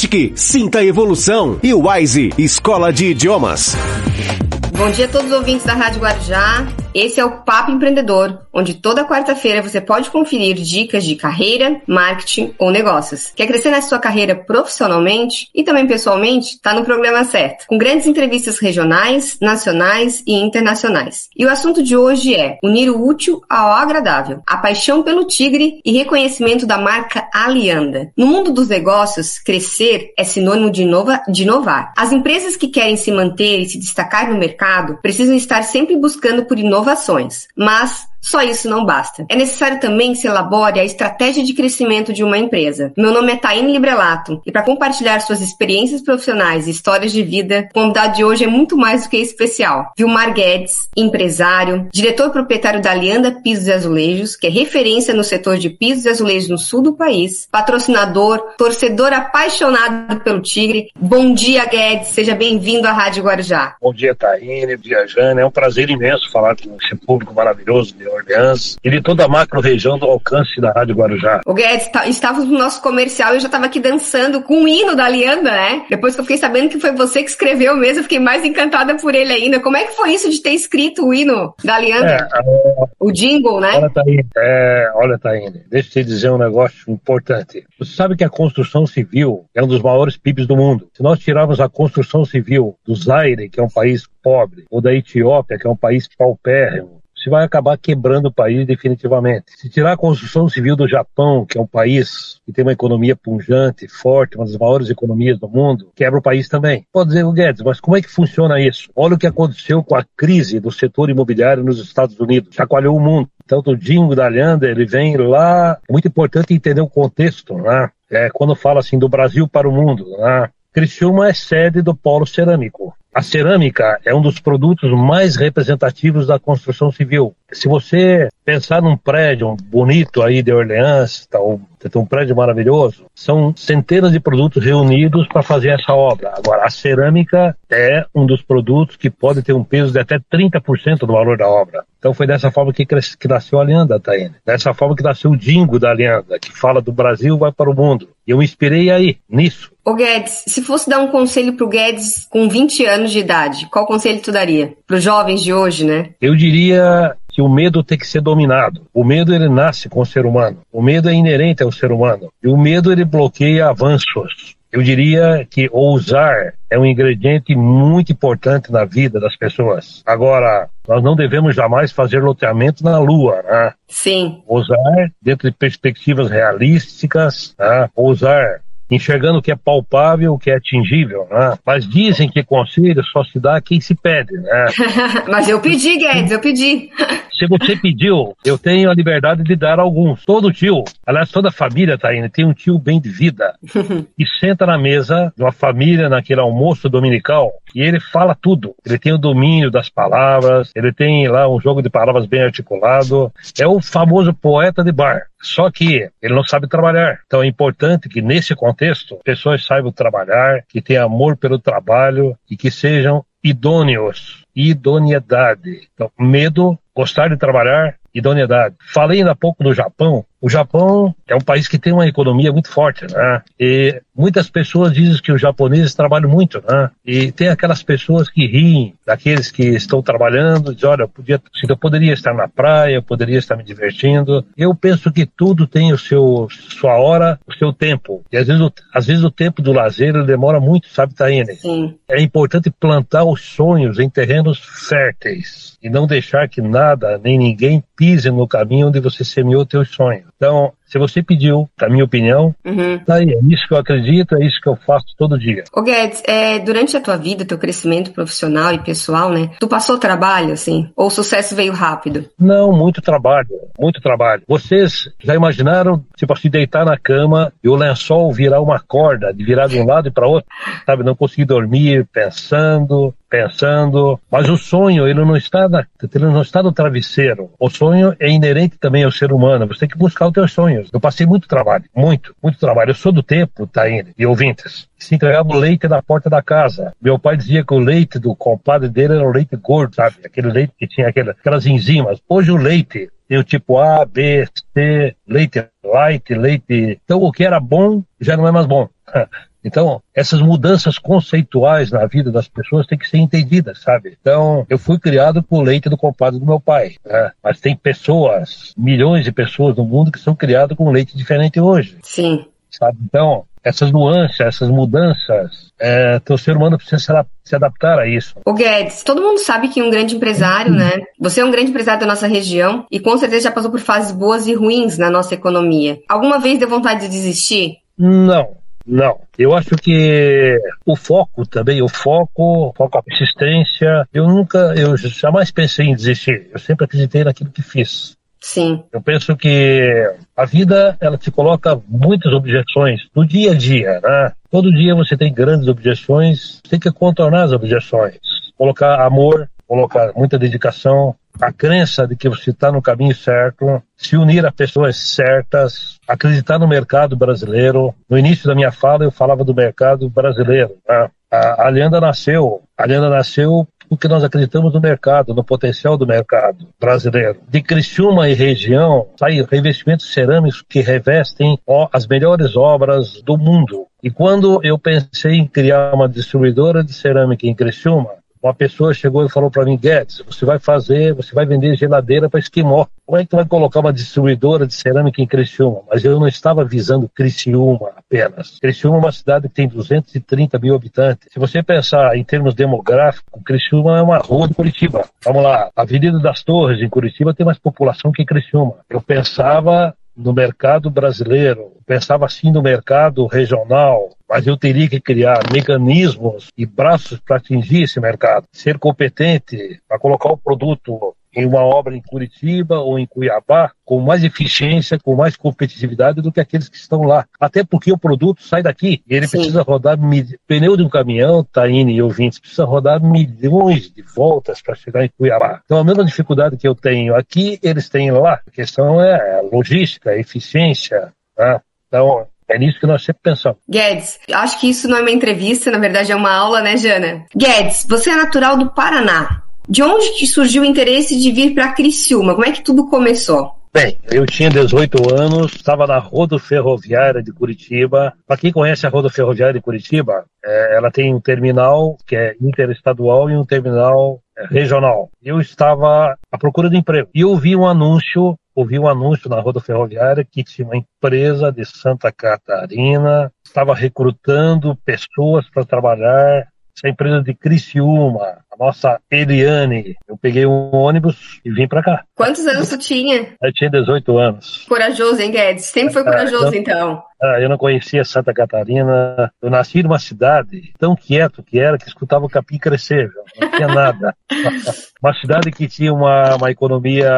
Unisatic. Sinta a evolução. E Wise, Escola de Idiomas. Bom dia a todos os ouvintes da Rádio Guarujá. Esse é o Papo Empreendedor, onde toda quarta-feira você pode conferir dicas de carreira, marketing ou negócios. Quer crescer na sua carreira profissionalmente e também pessoalmente? Está no programa certo, com grandes entrevistas regionais, nacionais e internacionais. E o assunto de hoje é unir o útil ao agradável, a paixão pelo tigre e reconhecimento da marca Alianda. No mundo dos negócios, crescer é sinônimo de, inova, de inovar. As empresas que querem se manter e se destacar no mercado precisam estar sempre buscando por inovação inovações, mas só isso não basta. É necessário também que se elabore a estratégia de crescimento de uma empresa. Meu nome é Taine Librelato e para compartilhar suas experiências profissionais e histórias de vida, o convidado de hoje é muito mais do que especial. Vilmar Guedes, empresário, diretor proprietário da Alianda Pisos e Azulejos, que é referência no setor de pisos e azulejos no sul do país, patrocinador, torcedor apaixonado pelo Tigre. Bom dia, Guedes. Seja bem-vindo à Rádio Guarujá. Bom dia, Taine, Jana. É um prazer imenso falar com esse público maravilhoso Orleans e de toda a macro-região do alcance da Rádio Guarujá. O Guedes, tá, estávamos no nosso comercial e eu já estava aqui dançando com o hino da Alianda, né? Depois que eu fiquei sabendo que foi você que escreveu mesmo, eu fiquei mais encantada por ele ainda. Como é que foi isso de ter escrito o hino da Alianda? É, o jingle, né? Olha, Taine, é, olha, Taine, deixa eu te dizer um negócio importante. Você sabe que a construção civil é um dos maiores PIBs do mundo. Se nós tirarmos a construção civil do Zaire, que é um país pobre, ou da Etiópia, que é um país paupérrimo, se vai acabar quebrando o país definitivamente. Se tirar a construção civil do Japão, que é um país que tem uma economia punjante, forte, uma das maiores economias do mundo, quebra o país também. Pode dizer, Guedes, mas como é que funciona isso? Olha o que aconteceu com a crise do setor imobiliário nos Estados Unidos. Chacoalhou o mundo. Então, o Dingo da Leanda, ele vem lá. É muito importante entender o contexto, né? É, quando fala assim do Brasil para o mundo, né? Criciúma é sede do Polo Cerâmico. A cerâmica é um dos produtos mais representativos da construção civil. Se você pensar num prédio bonito aí de Orleans, tá, tem um prédio maravilhoso, são centenas de produtos reunidos para fazer essa obra. Agora, a cerâmica é um dos produtos que pode ter um peso de até 30% do valor da obra. Então foi dessa forma que, cresce, que nasceu a Alianda, Taine. Dessa forma que nasceu o Dingo da Alianda, que fala do Brasil vai para o mundo. E eu me inspirei aí, nisso. Ô Guedes, se fosse dar um conselho pro Guedes com 20 anos de idade, qual conselho tu daria? Para os jovens de hoje, né? Eu diria que o medo tem que ser dominado. O medo ele nasce com o ser humano. O medo é inerente ao ser humano. E o medo ele bloqueia avanços. Eu diria que ousar é um ingrediente muito importante na vida das pessoas. Agora, nós não devemos jamais fazer loteamento na Lua, né? Sim. Ousar dentro de perspectivas realísticas, né? ousar enxergando o que é palpável, o que é atingível, né? Mas dizem que conselho só se dá a quem se pede, né? Mas eu pedi, Guedes, eu pedi. Se você pediu, eu tenho a liberdade de dar alguns. Todo tio, aliás, toda família, tá indo, tem um tio bem de vida. e senta na mesa de uma família naquele almoço dominical e ele fala tudo. Ele tem o domínio das palavras, ele tem lá um jogo de palavras bem articulado. É o famoso poeta de bar. Só que ele não sabe trabalhar. Então é importante que nesse contexto pessoas saibam trabalhar, que tenham amor pelo trabalho e que sejam idôneos. Idoneidade. Então, medo, gostar de trabalhar, idoneidade. Falei ainda há pouco do Japão. O Japão é um país que tem uma economia muito forte, né? E muitas pessoas dizem que os japoneses trabalham muito, né? E tem aquelas pessoas que riem daqueles que estão trabalhando, dizem, olha, eu, podia, eu poderia estar na praia, eu poderia estar me divertindo. Eu penso que tudo tem o seu, sua hora, o seu tempo. E às vezes, o, às vezes o tempo do lazer demora muito, sabe, Taine? Sim. É importante plantar os sonhos em terrenos férteis e não deixar que nada nem ninguém pise no caminho onde você semeou teus sonhos. Então, Se você pediu, na minha opinião, Uhum. tá aí. É isso que eu acredito, é isso que eu faço todo dia. Ô Guedes, é, durante a tua vida, teu crescimento profissional e pessoal, né? Tu passou trabalho, assim? Ou o sucesso veio rápido? Não, muito trabalho, muito trabalho. Vocês já imaginaram, tipo assim, deitar na cama e o lençol virar uma corda, de virar de um lado e para outro, sabe? Não conseguir dormir, pensando, pensando. Mas o sonho, ele não está na, ele não está no travesseiro. O sonho é inerente também ao ser humano. Você tem que buscar os teus sonhos. Eu passei muito trabalho, muito, muito trabalho. Eu sou do tempo, Taíne e ouvintes, se entregava o leite na porta da casa. Meu pai dizia que o leite do compadre dele era o leite gordo, sabe? Aquele leite que tinha aquela- aquelas enzimas. Hoje o leite tem o tipo A, B, C, leite light, leite. Então o que era bom já não é mais bom. Então, essas mudanças conceituais na vida das pessoas têm que ser entendidas, sabe? Então, eu fui criado com o leite do compadre do meu pai, né? mas tem pessoas, milhões de pessoas no mundo que são criadas com leite diferente hoje, Sim. sabe? Então, essas nuances, essas mudanças, é, o ser humano precisa se adap- se adaptar a isso. Ô Guedes, todo mundo sabe que um grande empresário, né? Você é um grande empresário da nossa região e com certeza já passou por fases boas e ruins na nossa economia. Alguma vez deu vontade de desistir? Não, não. Eu acho que o foco também, o foco, foco a persistência, eu nunca, eu jamais pensei em desistir. Eu sempre acreditei naquilo que fiz. Sim. Eu penso que a vida, ela te coloca muitas objeções no dia a dia, né? Todo dia você tem grandes objeções, tem que contornar as objeções. Colocar amor, colocar muita dedicação, a crença de que você está no caminho certo, se unir a pessoas certas, acreditar no mercado brasileiro. No início da minha fala, eu falava do mercado brasileiro. Né? A, a Alianda nasceu, a Alianda nasceu porque nós acreditamos no mercado, no potencial do mercado brasileiro. De Criciúma e região saem revestimentos cerâmicos que revestem as melhores obras do mundo. E quando eu pensei em criar uma distribuidora de cerâmica em Criciúma, uma pessoa chegou e falou para mim, Guedes, você vai fazer, você vai vender geladeira para esquimó. Como é que tu vai colocar uma distribuidora de cerâmica em Criciúma? Mas eu não estava visando Criciúma apenas. Criciúma é uma cidade que tem 230 mil habitantes. Se você pensar em termos demográficos, Criciúma é uma rua de Curitiba. Vamos lá, a Avenida das Torres em Curitiba tem mais população que Criciúma. Eu pensava no mercado brasileiro, pensava assim no mercado regional, mas eu teria que criar mecanismos e braços para atingir esse mercado, ser competente para colocar o produto em uma obra em Curitiba ou em Cuiabá com mais eficiência, com mais competitividade do que aqueles que estão lá. Até porque o produto sai daqui e ele Sim. precisa rodar pneu de um caminhão, Taine e ouvintes, precisa rodar milhões de voltas para chegar em Cuiabá. Então a mesma dificuldade que eu tenho aqui, eles têm lá. A questão é logística, eficiência, né? Então é nisso que nós sempre pensamos. Guedes, acho que isso não é uma entrevista, na verdade é uma aula, né, Jana? Guedes, você é natural do Paraná. De onde que surgiu o interesse de vir para Criciúma? Como é que tudo começou? Bem, eu tinha 18 anos, estava na rodoferroviária de Curitiba. Para quem conhece a rodoferroviária de Curitiba, é, ela tem um terminal que é interestadual e um terminal é, regional. Eu estava à procura de emprego e eu um anúncio, ouvi um anúncio na rodoferroviária que tinha uma empresa de Santa Catarina estava recrutando pessoas para trabalhar. Essa empresa de Criciúma, nossa Eliane. Eu peguei um ônibus e vim para cá. Quantos anos tu tinha? Eu tinha 18 anos. Corajoso, hein, Guedes? Sempre foi corajoso, então. Ah, eu não conhecia Santa Catarina. Eu nasci numa cidade tão quieto que era que escutava o capim crescer. Não tinha nada. uma cidade que tinha uma, uma economia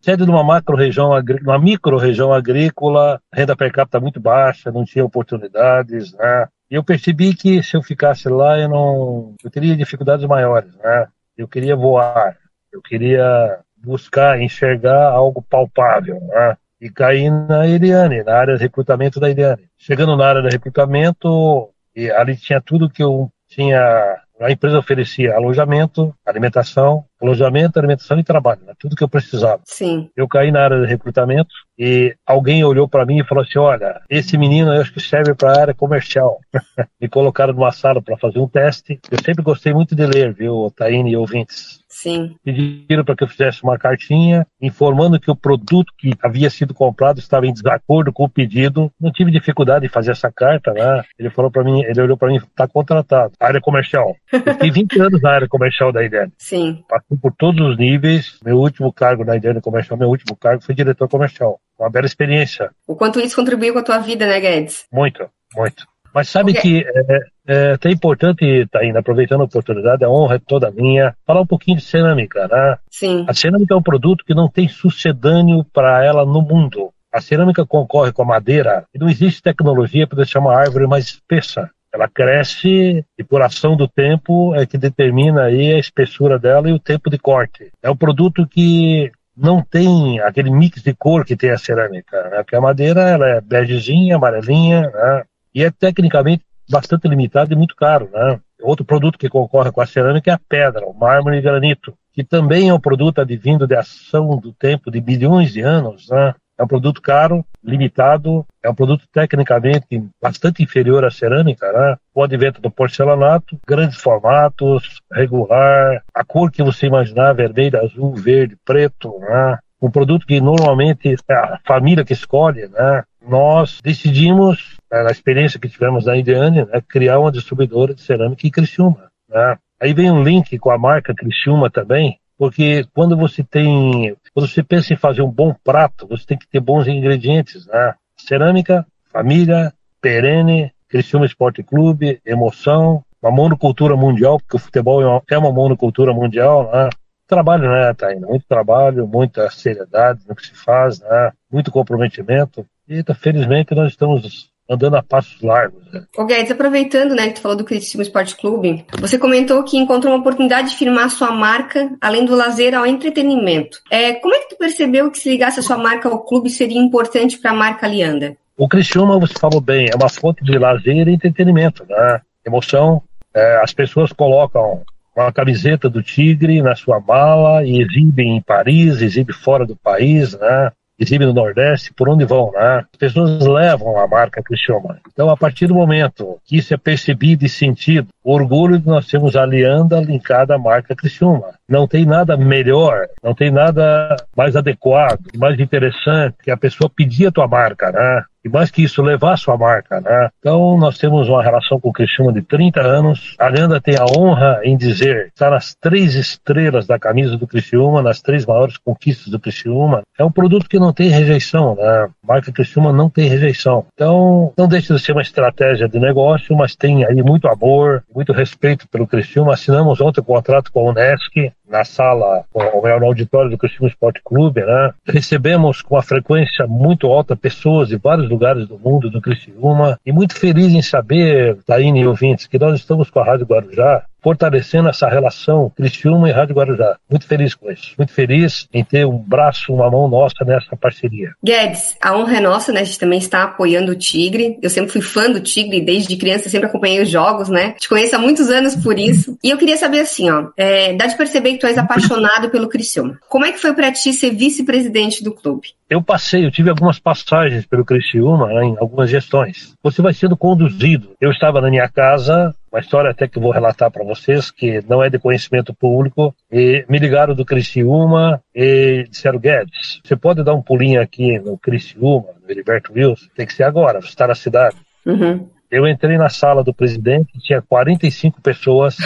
sede de uma macro região, uma micro região agrícola, renda per capita muito baixa, não tinha oportunidades, né? Eu percebi que se eu ficasse lá, eu não, eu teria dificuldades maiores, né? Eu queria voar, eu queria buscar, enxergar algo palpável, né? E caí na Eliane, na área de recrutamento da Eliane. Chegando na área de recrutamento, e ali tinha tudo que eu tinha. A empresa oferecia alojamento, alimentação, alojamento, alimentação e trabalho, né? tudo que eu precisava. Sim. Eu caí na área de recrutamento e alguém olhou para mim e falou assim: Olha, esse menino eu acho que serve para a área comercial. Me colocaram numa sala para fazer um teste. Eu sempre gostei muito de ler, viu, Taine e ouvintes. Sim. Pediram para que eu fizesse uma cartinha informando que o produto que havia sido comprado estava em desacordo com o pedido. Não tive dificuldade em fazer essa carta, né? Ele falou para mim, ele olhou para mim, está contratado. Área comercial. Eu fiquei 20 anos na área comercial da IDEN. Sim. Passei por todos os níveis. Meu último cargo na IDEN comercial, meu último cargo foi diretor comercial. uma bela experiência. O quanto isso contribuiu com a tua vida, né, Guedes? Muito, muito. Mas sabe okay. que é, é até importante, Taína, aproveitando a oportunidade, a honra é toda minha, falar um pouquinho de cerâmica, né? Sim. A cerâmica é um produto que não tem sucedâneo para ela no mundo. A cerâmica concorre com a madeira e não existe tecnologia para deixar uma árvore mais espessa. Ela cresce e por ação do tempo é que determina aí a espessura dela e o tempo de corte. É um produto que não tem aquele mix de cor que tem a cerâmica, né? Porque a madeira ela é begezinha, amarelinha, né? E é tecnicamente bastante limitado e muito caro, né? Outro produto que concorre com a cerâmica é a pedra, o mármore e granito, que também é um produto advindo de ação do tempo de bilhões de anos, né? É um produto caro, limitado, é um produto tecnicamente bastante inferior à cerâmica, né? O advento do porcelanato, grandes formatos, regular, a cor que você imaginar, vermelho, azul, verde, preto, né? Um produto que normalmente é a família que escolhe, né? Nós decidimos, né, na experiência que tivemos na Indiane, né, criar uma distribuidora de cerâmica em Criciúma, né? Aí vem um link com a marca Criciúma também, porque quando você tem, quando você pensa em fazer um bom prato, você tem que ter bons ingredientes, né? Cerâmica, família, perene, Criciúma Esporte Clube, emoção, uma monocultura mundial, porque o futebol é uma é monocultura mundial, né? Trabalho, né, Taina? Muito trabalho, muita seriedade no que se faz, né? Muito comprometimento. E, felizmente, nós estamos andando a passos largos. Né? Ô Guedes, aproveitando, né, que tu falou do Criciúma Esporte Clube, você comentou que encontrou uma oportunidade de firmar sua marca, além do lazer, ao entretenimento. É, como é que tu percebeu que se ligasse a sua marca ao clube seria importante para a marca Lianda? O Criciúma, você falou bem, é uma fonte de lazer e entretenimento, né? Emoção. É, as pessoas colocam uma camiseta do Tigre na sua mala e exibem em Paris, exibem fora do país, né? Exibem no Nordeste, por onde vão, né? As pessoas levam a marca Criciúma. Então, a partir do momento que isso é percebido e sentido, orgulho de nós termos a Alianda linkada à marca Criciúma. Não tem nada melhor, não tem nada mais adequado, mais interessante que a pessoa pedir a tua marca, né? E mais que isso, levar a sua marca, né? Então, nós temos uma relação com o Criciúma de 30 anos. A Leandra tem a honra em dizer, está nas três estrelas da camisa do Criciúma, nas três maiores conquistas do Criciúma. É um produto que não tem rejeição, né? A marca Criciúma não tem rejeição. Então, não deixa de ser uma estratégia de negócio, mas tem aí muito amor, muito respeito pelo Criciúma. Assinamos ontem o contrato com a Unesc, na sala, ou no auditório do Criciúma Esporte Clube, né? Recebemos com uma frequência muito alta pessoas de vários lugares do mundo do Criciúma e muito feliz em saber, Taine e ouvintes, que nós estamos com a Rádio Guarujá fortalecendo essa relação Criciúma e Rádio Guarujá. Muito feliz com isso. Muito feliz em ter um braço, uma mão nossa nessa parceria. Guedes, a honra é nossa, né? A gente também está apoiando o Tigre. Eu sempre fui fã do Tigre, desde criança sempre acompanhei os jogos, né? Te conheço há muitos anos por isso. E eu queria saber assim, ó, é, dá de perceber que tu és apaixonado pelo Criciúma. Como é que foi para ti ser vice-presidente do clube? Eu passei, eu tive algumas passagens pelo Criciúma né, em algumas gestões. Você vai sendo conduzido. Eu estava na minha casa, uma história até que eu vou relatar para vocês, que não é de conhecimento público, e me ligaram do Criciúma e disseram, Guedes, você pode dar um pulinho aqui no Criciúma, no Heriberto Wilson? Tem que ser agora, você está na cidade. Uhum. Eu entrei na sala do presidente, tinha 45 pessoas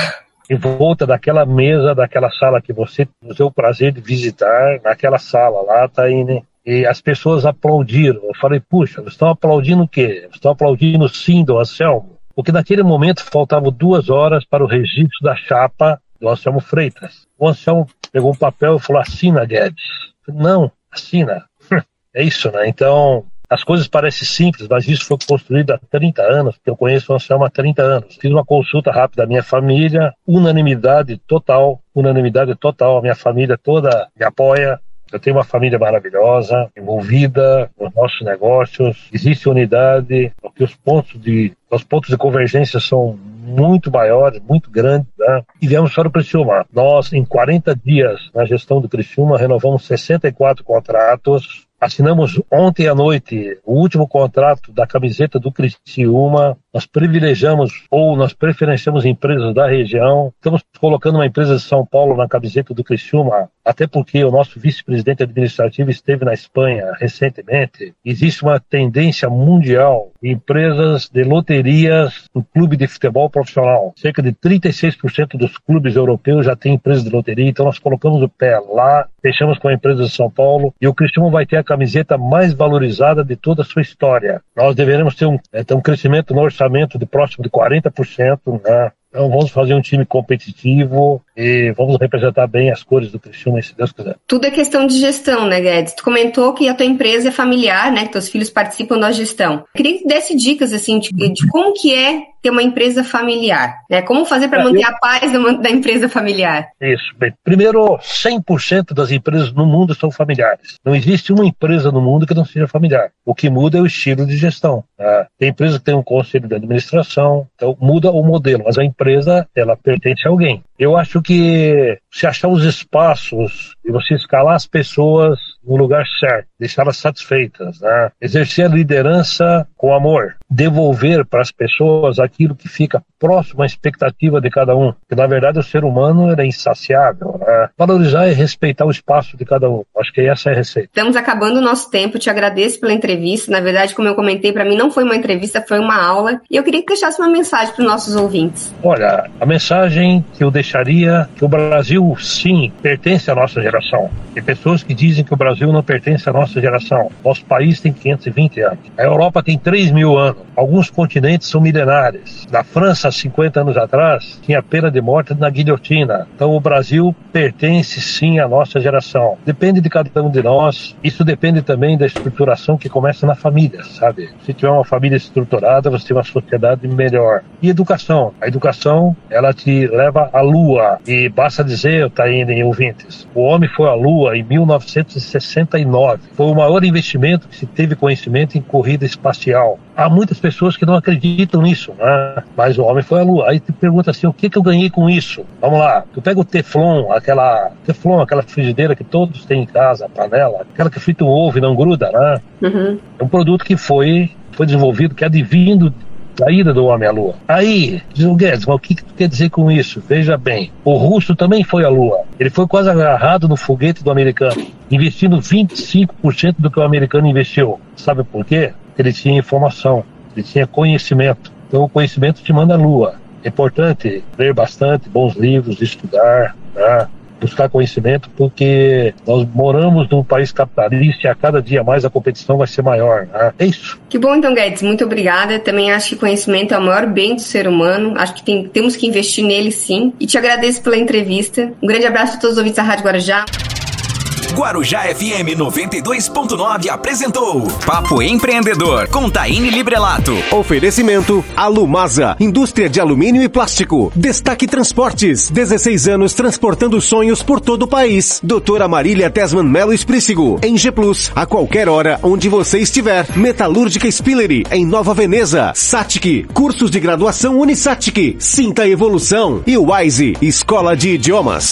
em volta daquela mesa, daquela sala que você teve o prazer de visitar, naquela sala lá, Taine, e as pessoas aplaudiram. Eu falei, puxa, eles estão aplaudindo o quê? Estão aplaudindo sim do Anselmo. Porque naquele momento faltavam duas horas para o registro da chapa do Anselmo Freitas. O Anselmo pegou um papel e falou, assina, Guedes. Não, assina. é isso, né? Então, as coisas parecem simples, mas isso foi construído há 30 anos, eu conheço o Anselmo há 30 anos. Fiz uma consulta rápida da minha família, unanimidade total, unanimidade total, a minha família toda me apoia, eu tenho uma família maravilhosa, envolvida nos nossos negócios, existe unidade, porque os pontos de, os pontos de convergência são muito maiores, muito grandes, né? e viemos para o Criciúma. Nós, em 40 dias na gestão do Criciúma, renovamos 64 contratos, Assinamos ontem à noite o último contrato da camiseta do Criciúma. Nós privilegiamos ou nós preferenciamos empresas da região. Estamos colocando uma empresa de São Paulo na camiseta do Criciúma até porque o nosso vice-presidente administrativo esteve na Espanha recentemente. Existe uma tendência mundial de empresas de loterias no clube de futebol profissional. Cerca de 36% dos clubes europeus já têm empresas de loteria, então nós colocamos o pé lá, fechamos com a empresa de São Paulo e o Cristiano vai ter a camiseta mais valorizada de toda a sua história. Nós deveremos ter um, é, ter um crescimento no orçamento de próximo de 40%, né? Então vamos fazer um time competitivo e vamos representar bem as cores do Criciúma, se Deus quiser. Tudo é questão de gestão, né, Guedes? Tu comentou que a tua empresa é familiar, né, que teus filhos participam da gestão. Eu queria que desse dicas, assim, de, de como que é ter uma empresa familiar, né? Como fazer para é, manter eu... a paz da, da, empresa familiar? Isso, bem. Primeiro, 100% das empresas no mundo são familiares. Não existe uma empresa no mundo que não seja familiar. O que muda é o estilo de gestão. Tá? Tem empresa que tem um conselho de administração, então muda o modelo, mas a empresa, ela pertence a alguém. Eu acho que se achar os espaços e você escalar as pessoas no lugar certo, deixá-las satisfeitas, né? exercer a liderança com amor, devolver para as pessoas aquilo que fica próximo à expectativa de cada um. Que na verdade o ser humano é insaciável. Né? Valorizar e respeitar o espaço de cada um. Acho que essa é a receita. Estamos acabando o nosso tempo. Te agradeço pela entrevista. Na verdade, como eu comentei, para mim não foi uma entrevista, foi uma aula. E eu queria que deixasse uma mensagem para os nossos ouvintes. Olha, a mensagem que eu deixaria que o Brasil sim pertence à nossa geração. Tem pessoas que dizem que o Brasil não pertence à nossa geração. Nosso país tem 520 anos. A Europa tem 3 mil anos. Alguns continentes são milenares. Na França, 50 anos atrás, tinha pena de morte na guilhotina. Então o Brasil pertence sim à nossa geração. Depende de cada um de nós. Isso depende também da estruturação que começa na família, sabe? Se tiver uma família estruturada, você tem uma sociedade melhor. E educação. A educação, ela te leva à lua. E basta dizer, Taíne e ouvintes, o homem foi à lua em 1969. Foi o maior investimento que se teve conhecimento em corrida espacial. Há muitas pessoas que não acreditam nisso, né? mas o homem foi à lua. Aí tu pergunta assim, o que, que eu ganhei com isso? Vamos lá, tu pega o Teflon, aquela Teflon, aquela frigideira que todos têm em casa, panela, aquela que frita um ovo e não gruda, né? Uhum. É um produto que foi, foi desenvolvido, que é advindo da ida do homem à Lua. Aí, diz o Guedes, mas o que, que tu quer dizer com isso? Veja bem, o russo também foi à Lua. Ele foi quase agarrado no foguete do americano, investindo 25% do que o americano investiu. Sabe por quê? Ele tinha informação, ele tinha conhecimento. Então o conhecimento te manda à lua. É importante ler bastante, bons livros, estudar, né? Buscar conhecimento, porque nós moramos num país capitalista e a cada dia mais a competição vai ser maior. Né? É isso. Que bom, então, Guedes. Muito obrigada. Também acho que conhecimento é o maior bem do ser humano. Acho que tem, temos que investir nele sim. E te agradeço pela entrevista. Um grande abraço a todos os ouvintes da Rádio Guarujá. Guarujá FM 92.9 apresentou Papo Empreendedor com Taine Librelato. Oferecimento Alumasa, indústria de alumínio e plástico. Destaque Transportes, 16 anos transportando sonhos por todo o país. Doutora Marília Tesman Melo Esprícigo, em G Plus, a qualquer hora onde você estiver. Metalúrgica Spillery, em Nova Veneza. Satic, cursos de graduação Unisatic. Sinta evolução. E Wise, Escola de Idiomas.